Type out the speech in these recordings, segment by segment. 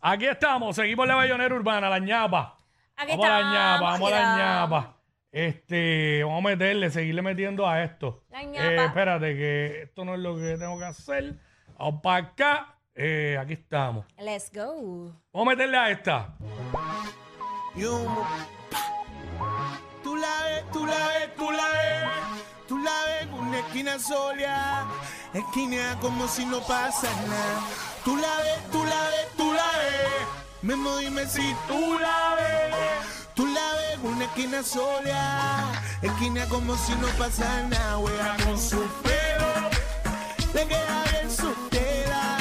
Aquí estamos, seguimos la bayonera urbana, la ñapa. Aquí vamos a la estamos, ñapa, vamos a la ñapa. Este, vamos a meterle, seguirle metiendo a esto. La Eh, ñapa. espérate, que esto no es lo que tengo que hacer. Vamos para acá. Eh, aquí estamos. Let's go. Vamos a meterle a esta. Tú la ves, tú la ves, tú la ves. Tú la ves en una esquina sola. Esquina como si no pasa nada. Tú la ves, tú la ves, tú la ves. Memo, dime si tú la ves. Tú la ves una esquina sola. Esquina como si no pasa nada. Wea con su pelo. Le queda bien su tela.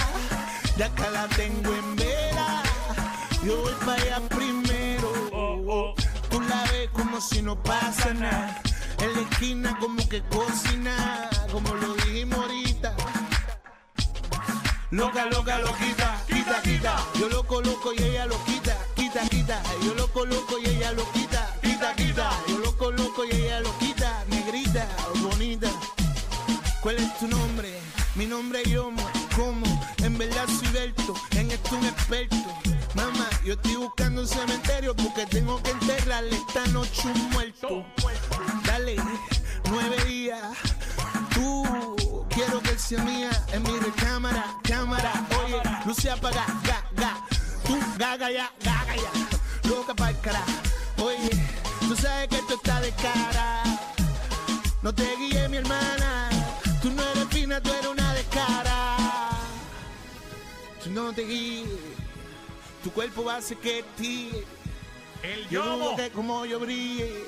Ya acá la tengo en vela. Yo voy para allá primero. Tú la ves como si no pasa nada. En la esquina como que cocina. Como lo dijimos. Loca, loca, loquita, quita, quita. Yo lo coloco y ella lo quita, quita, quita. Yo lo coloco y ella lo quita, quita, quita. Yo lo coloco y ella lo quita, negrita, bonita. ¿Cuál es tu nombre? Mi nombre es Yomo. ¿Cómo? En verdad soy Berto, en esto un experto. Mamá, yo estoy buscando un cementerio porque tengo que enterrarle esta noche un muerto. Dale, nueve días. Tú, quiero que sea mía en mi recámara, cámara. Oye, luz se apaga, ga, ga. Tú, gaga ya, gaga ya. Loca pa'l cara. Oye, tú sabes que esto está de cara. No te guíes, mi hermana. Tú no eres fina, tú eres una descara. Tú no te guíes. Tu cuerpo va a hacer que tire. El Yo dudo que como yo brille.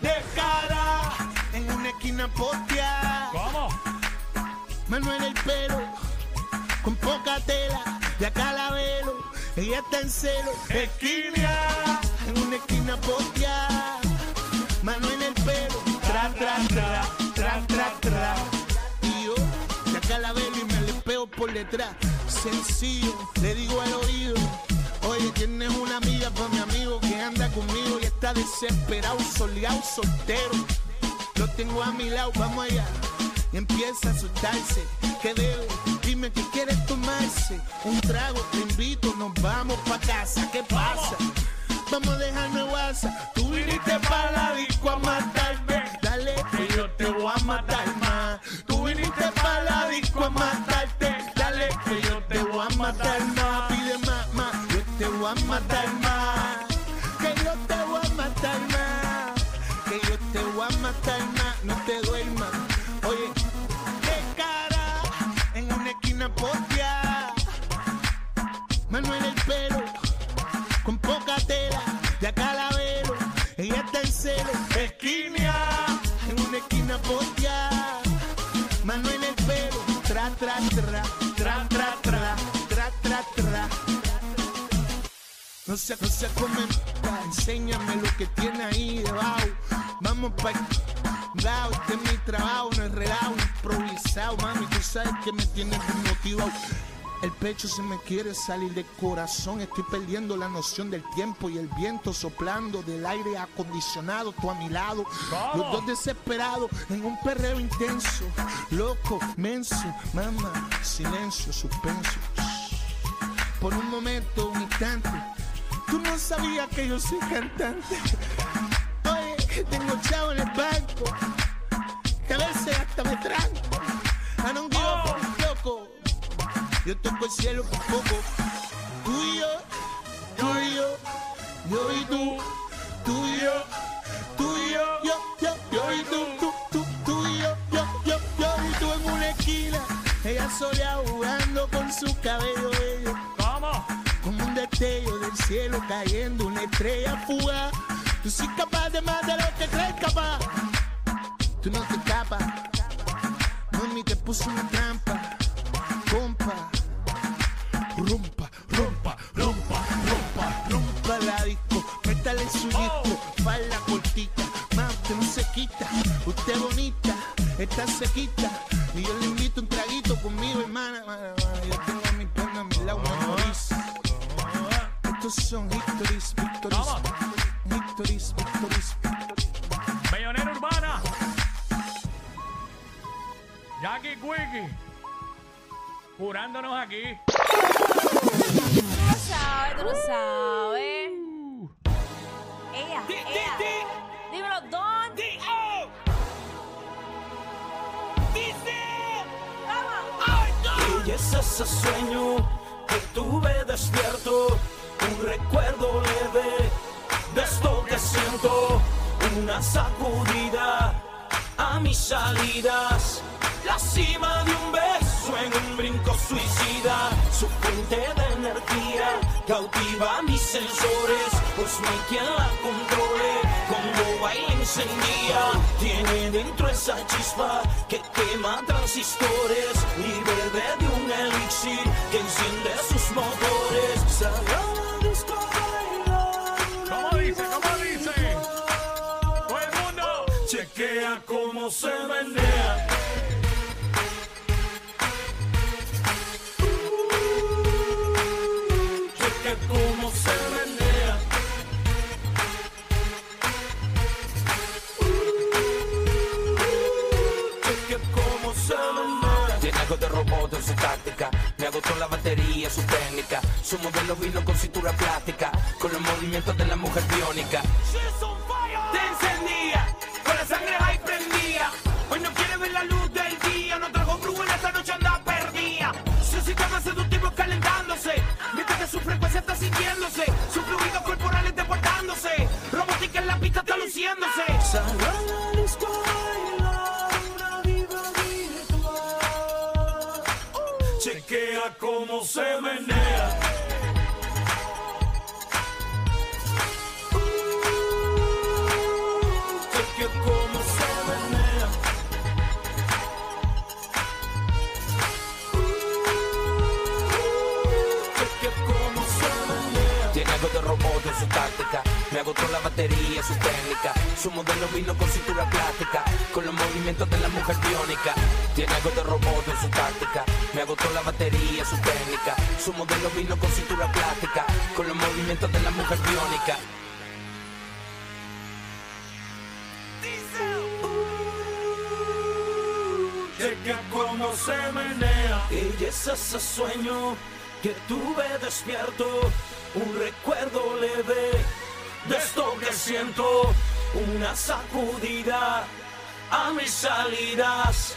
Descara en una esquina postea. ¿Cómo? Manuel el pelo, con poca tela, de acá la velo, ella está en celo, esquina, en una esquina postea, Manuel el pelo, tra, tra, tra, tra, tra, tra, y yo, de acá la velo y me le pego por detrás, sencillo, le digo al oído, oye, tienes una amiga para mi amigo que anda conmigo y está desesperado, soleado, soltero, lo tengo a mi lado, vamos allá. Empieza a asustarse. ¿Qué debe? Dime que quieres tomarse. Un trago, te invito, nos vamos pa' casa. ¿Qué pasa? Vamos a dejarnos WhatsApp. Tú viniste para la disco a matarme. Dale, que yo te voy a matar más. Tú viniste para la disco a matarte. Dale, que yo te voy a matar más. Pide más, más. Yo te voy a matar más. Que yo te voy a matar más. Que yo te voy a matar más. Manuel el pelo, con poca tela, de acá la velo. Ella está en celo, esquina, en una esquina postea. Manuel el pelo, tra, tra, tra, tra, tra, tra, tra, tra, tra. No se, no se comenta, enséñame lo que tiene ahí debajo. Vamos pa' lado, este es mi trabajo, no es relajo, improvisado, mami, tú sabes que me tienes desmotivado. El pecho se me quiere salir del corazón, estoy perdiendo la noción del tiempo y el viento soplando del aire acondicionado, tú a mi lado, los dos desesperados en un perreo intenso, loco, menso, mamá, silencio, suspenso. Por un momento, un instante, tú no sabías que yo soy cantante. Tengo chavo en el banco, que a veces hasta me tranco. I don't give a fuck, loco. Yo toco el cielo por poco. Tú y yo, tú y yo, yo y tú, tú y yo, tú y yo, yo, yo, yo y tú, tú, tú, tú y yo, yo, yo, yo y tú en una esquina. Ella sola jugando con su cabello bello. Como un destello del cielo cayendo, una estrella fugaz. Tú sí capaz de más de lo que crees capaz. Tú no te escapas. Mami te puso una trampa. Compa. Rompa, rompa, rompa, rompa, rompa la disco. Métale en su disco. Falda cortita. Más usted no se quita. Usted bonita. Está sequita. Y yo Jurándonos aquí. Tú no sabes, tú no sabes. Ella, ella. Dímelo, Don. D.O. ¡Vamos! Y es ese sueño que tuve despierto. Un recuerdo leve de esto que siento. Una sacudida a mis salidas la cima de un beso en un brinco suicida, su fuente de energía cautiva mis sensores, pues no hay quien la controle, cuando baila encendía, tiene dentro esa chispa que quema transistores y bebe de un elixir que enciende sus motores. Salió a la disco ¿Cómo dice? ¿Cómo dice? Todo el mundo. Chequea cómo se menea. Táctica. Me agotó la batería, su técnica. Su modelo vino con cintura plástica. Con los movimientos de la mujer biónica. Cómo se Su modelo vino con cintura plástica. Con los movimientos de la mujer biónica. Chequea cómo se menea. Y es ese sueño que tuve despierto, un recuerdo leve de esto que siento, una sacudida a mis salidas.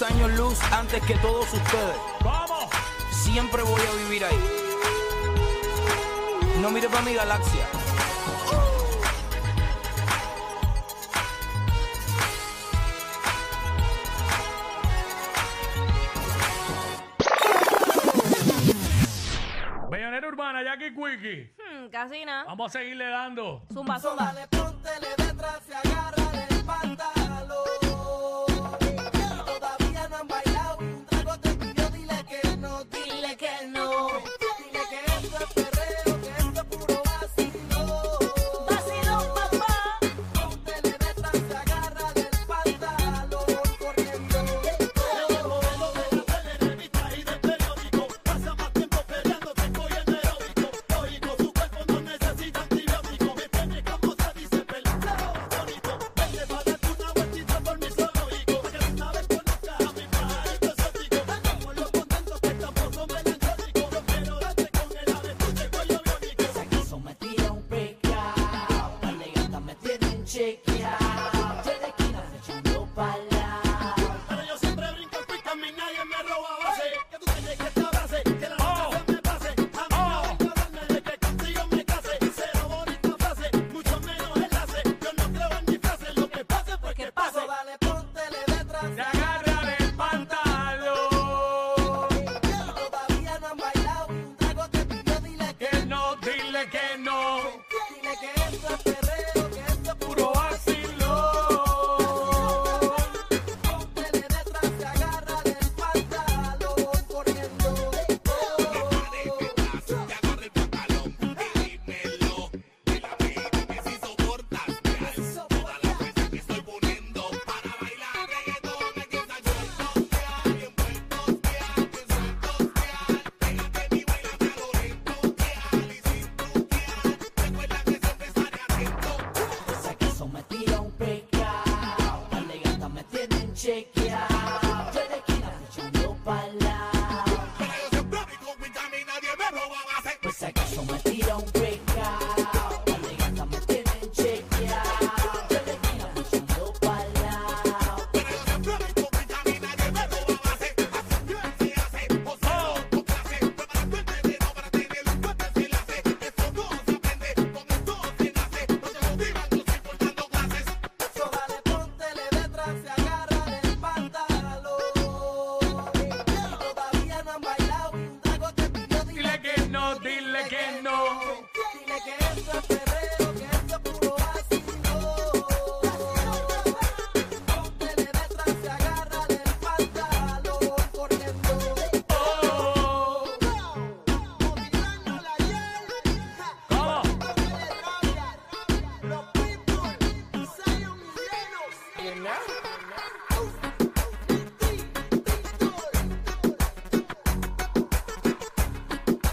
Años luz antes que todos ustedes. ¿Cómo? Siempre voy a vivir ahí. No mire para mi galaxia. Bellonera Urbana, Jackie Quickie. Hmm, casi nada. Vamos a seguirle dando. Zumba, zumba. Y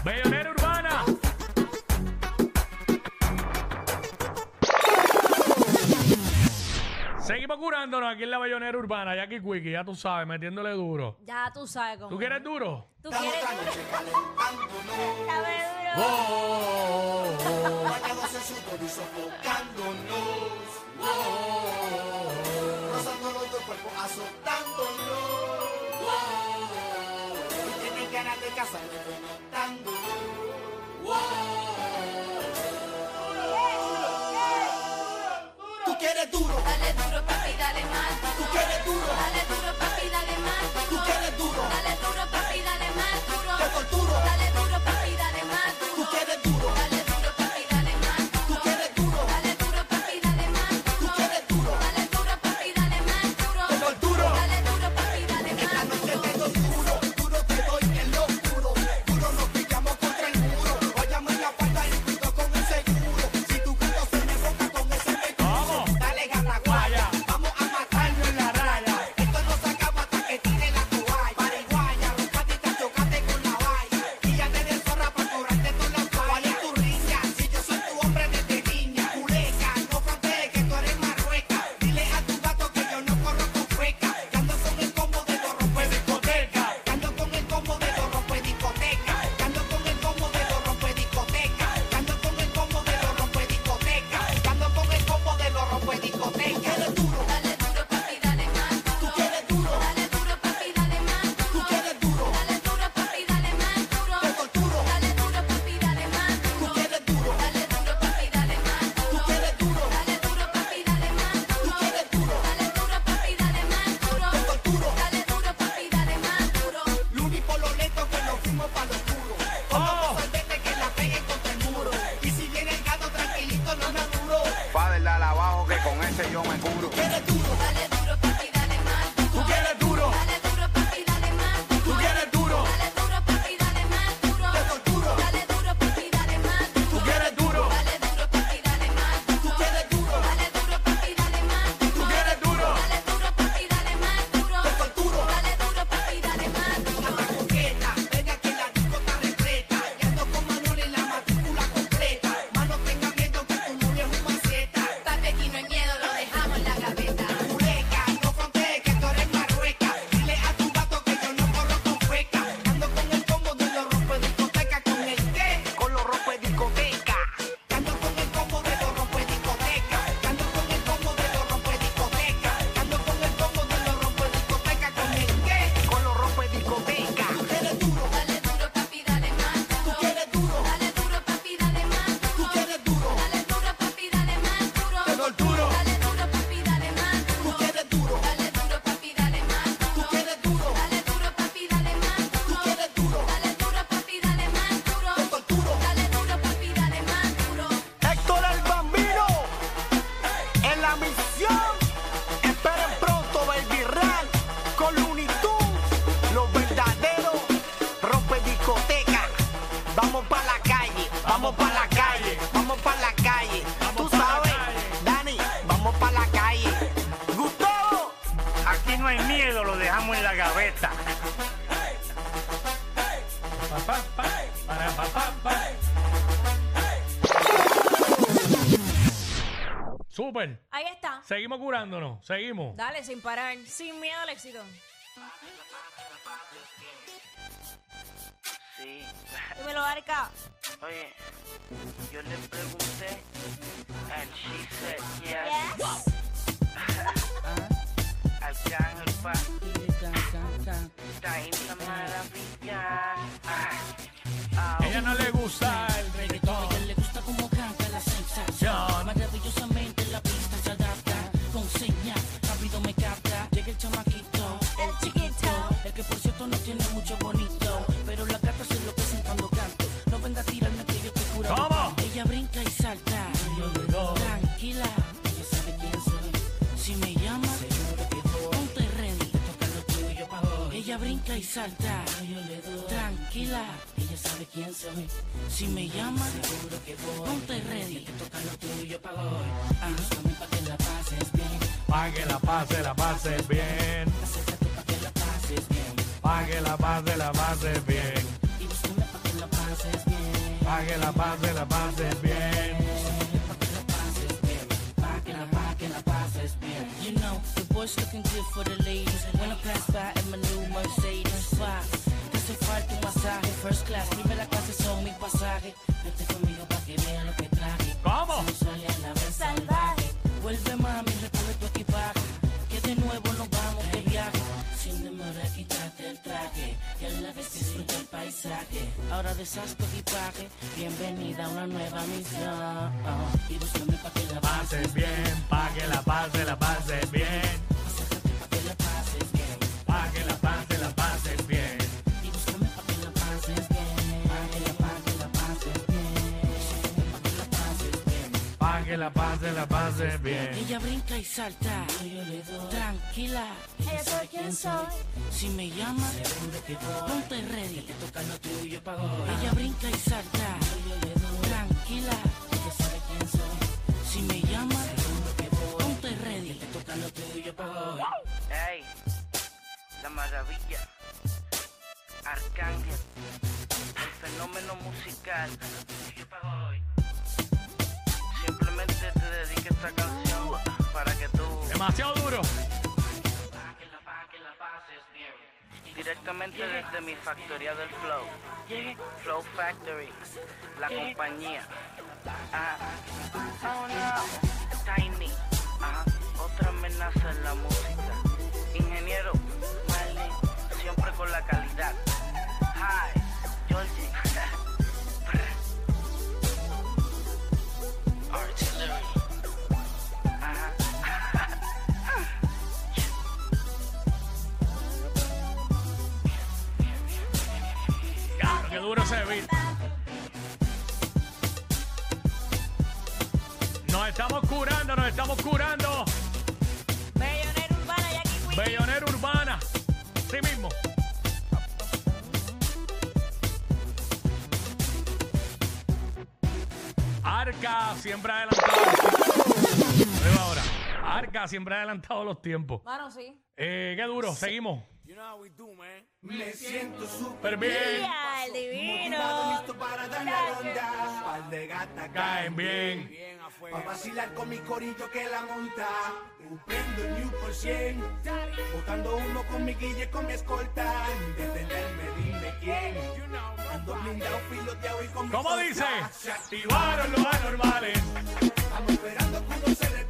Bayonera urbana. Seguimos curándonos aquí en la bayonera urbana, Jackie Quickie, ya tú sabes, metiéndole duro. Ya tú sabes cómo. ¿Tú quieres duro? ¿Tú quieres duro? oh, oh, oh. Bañados y sofocándonos. Oh, oh, oh causó tanto dolor. Wow. Y tiene ganas de casarme con tan dolor. Wow. Tú quieres duro. Dale duro, papi, dale más. Tú quieres duro. Dale duro, papi, dale más. Tú quieres duro. Dale duro, papi. Súper. Ahí está. Seguimos curándonos, seguimos. Dale, sin parar, sin miedo al éxito. Sí. Dímelo, Arca. Oye, yo le pregunté. And she said yes. yes. Wow. El parque. Está en maravilla. Ella no le gusta el reggaetón. y salta. Tranquila, ella sabe quién soy. Si me llama, seguro que voy. Ponte ready. Te toca lo tuyo para hoy. Ajá. para que la pases bien. Pa' que la pases, la pases bien. Acércate pa' que la pases bien. Pa' que la pases, la pases bien. Y pa' que la pases bien. Pa' que la pases, la pases bien. Pa' que la pases bien. Pa' que la pases bien. You know boys looking good for the ladies. When I pass by in my new Mercedes, hace falta un masaje, first class, primera clase son mi pasaje. Vete conmigo pa' que vean lo que traje. ¿Cómo? Sale a la vez salvaje. Vuelve mami, recoge tu equipaje. Que de nuevo nos vamos de viaje. Sin demora, quítate el traje. Y a la vez disfruta el paisaje. Ahora deshaz tu equipaje. Bienvenida a una nueva misión. Y búscame pa' que la Pases pases bien, pa' que la pase, la pases bien. Que la pase, la pases bien. Ella brinca y salta. Tranquila. Ella sabe quién soy. Si me llama, ponte ready. Te toca lo tuyo pa' hoy. Ella brinca y salta. Tranquila. Ella sabe quién soy. Si me llama, ponte ready. Te toca lo tuyo pa' hoy. Ey, la maravilla. Arcángel. El fenómeno musical. Demasiado duro. directamente desde mi factoría del Flow. Flow Factory, la compañía. Ah, otra amenaza en la música. Ingeniero, Marley, siempre con la calidad. Duro ese beat. Nos estamos curando, nos estamos curando. Bellonera urbana, Jackie Queen. Bellonera urbana. Sí mismo. Arca siempre ha adelantado. Veo ahora. Arca siempre ha adelantado los tiempos. Mano, sí. Eh, qué duro, seguimos. Me siento súper bien, Ya, el divino. motivado, listo para dar la ronda. Pal de gata caen bien. Pa' vacilar con mi corillo que la monta. Prendo el New por 100. Botando humo con mi guille, con mi escolta. Detenerme, dime quién. Ando blindado, filoteado y con mi ¿Cómo escolta. dice? Se activaron los anormales. Estamos esperando que uno se resbale.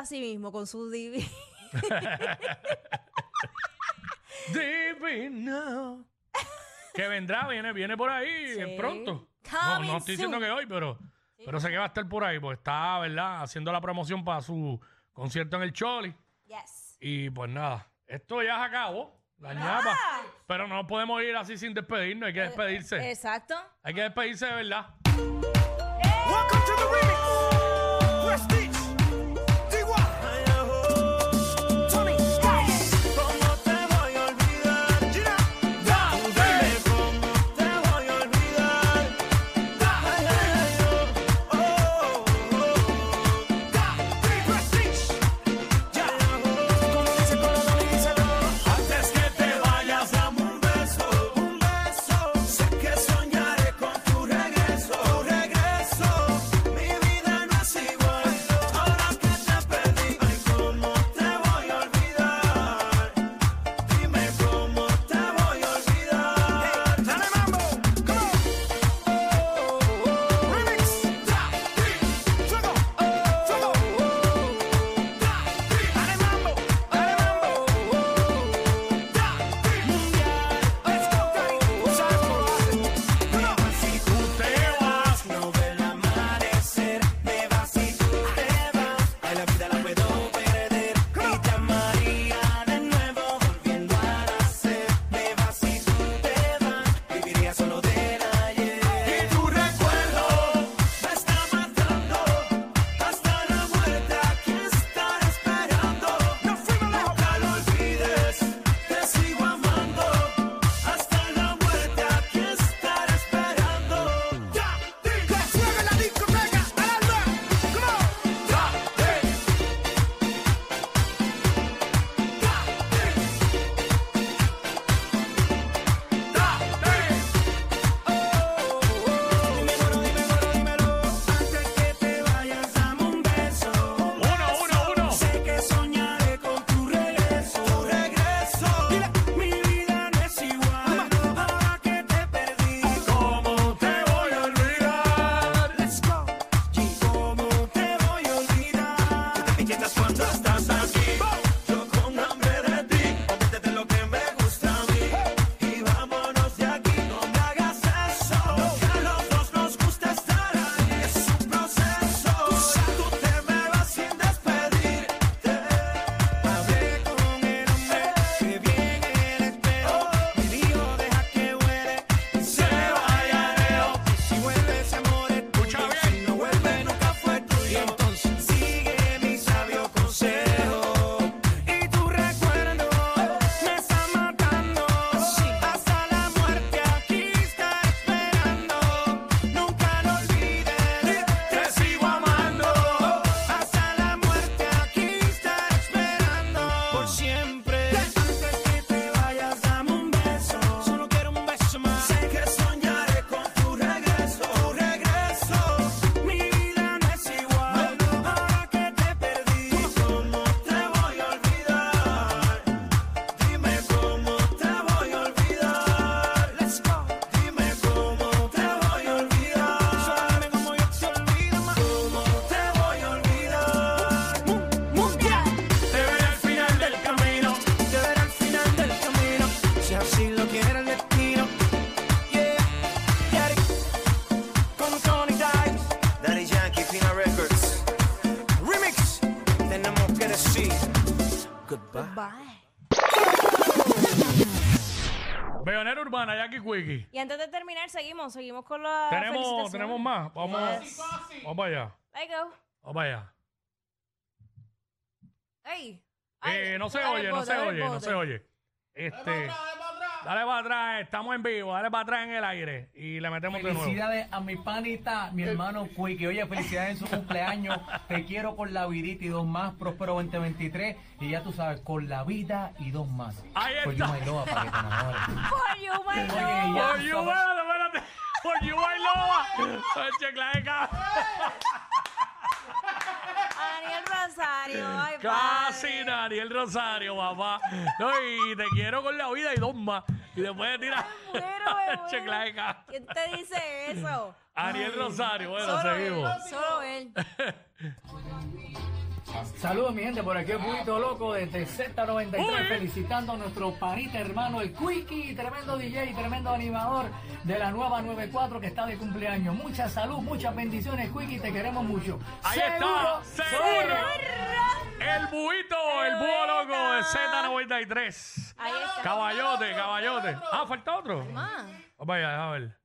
a sí mismo con su divino. divino. Que vendrá, viene, viene por ahí sí. pronto. No, no, estoy diciendo que hoy, pero, pero sé que va a estar por ahí, pues está, ¿verdad? Haciendo la promoción para su concierto en el Choli. Yes. Y pues nada, esto ya se acabó. La ñapa. Pero no podemos ir así sin despedirnos, hay que eh, despedirse. Eh, exacto. Hay que despedirse de verdad. Welcome to the remix. Y antes de terminar, seguimos, seguimos con la. Tenemos, tenemos más. Vamos, vamos para allá. Vamos para allá. Ey. Eh, Ay, no se oye, no se oye, no se oye. Este. Dale para atrás, estamos en vivo, dale para atrás en el aire y le metemos de nuevo. Felicidades a mi panita, mi hermano Quickie. Oye, felicidades en su cumpleaños. Te quiero con la vidita y dos más. Próspero 2023. Y ya tú sabes, con la vida y dos más. Ahí Por está. you, my love, para que te enamores. For you, my love. Por you, espérate, espérate. Por you, I love. Oye, clave, ca- Daniel Rosario. Ay, Casi padre. Daniel Rosario, papá. No, y te quiero con la vida y dos más. Y después tirar. Muero, me muero. ¿Quién te dice eso? Daniel Rosario, bueno, Solo seguimos. él. Solo él. Saludos, mi gente, por aquí el Buito Loco desde Z93, Uy. felicitando a nuestro panita hermano, el Quickie, tremendo DJ, tremendo animador de la nueva 94 que está de cumpleaños. Mucha salud, muchas bendiciones, Quickie, te queremos mucho. Ahí está, seguro. El buito, el búho loco de Z93. Ahí está. Caballote, caballote. Ah, falta otro. Vaya, a ver.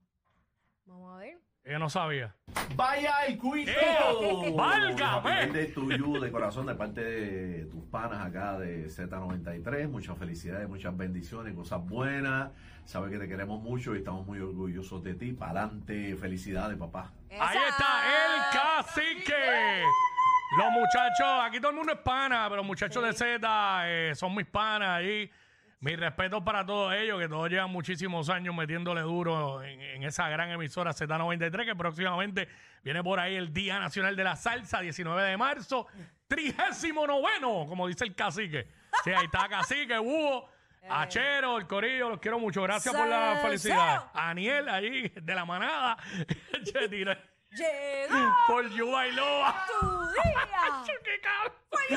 Vamos a ver. Yo no sabía. ¡Vaya el! ¡Eh! ¡Válgame! de tuyo de corazón de parte de tus panas acá de Z93. Muchas felicidades, muchas bendiciones, cosas buenas. Sabes que te queremos mucho y estamos muy orgullosos de ti. Para adelante, felicidades, papá. Ahí está el cacique. Los muchachos, aquí todo el mundo es pana, pero los muchachos de Z eh, son mis panas ahí. Mi respeto para todos ellos, que todos llevan muchísimos años metiéndole duro en, en esa gran emisora Z93, que próximamente viene por ahí el Día Nacional de la Salsa, 19 de marzo, 39, como dice el cacique. Sí, ahí está cacique, búho, Achero, el corillo, los quiero mucho. Gracias por la felicidad. Aniel, ahí, de la manada. Llegó Por You Bailoa. tu día. ¡Qué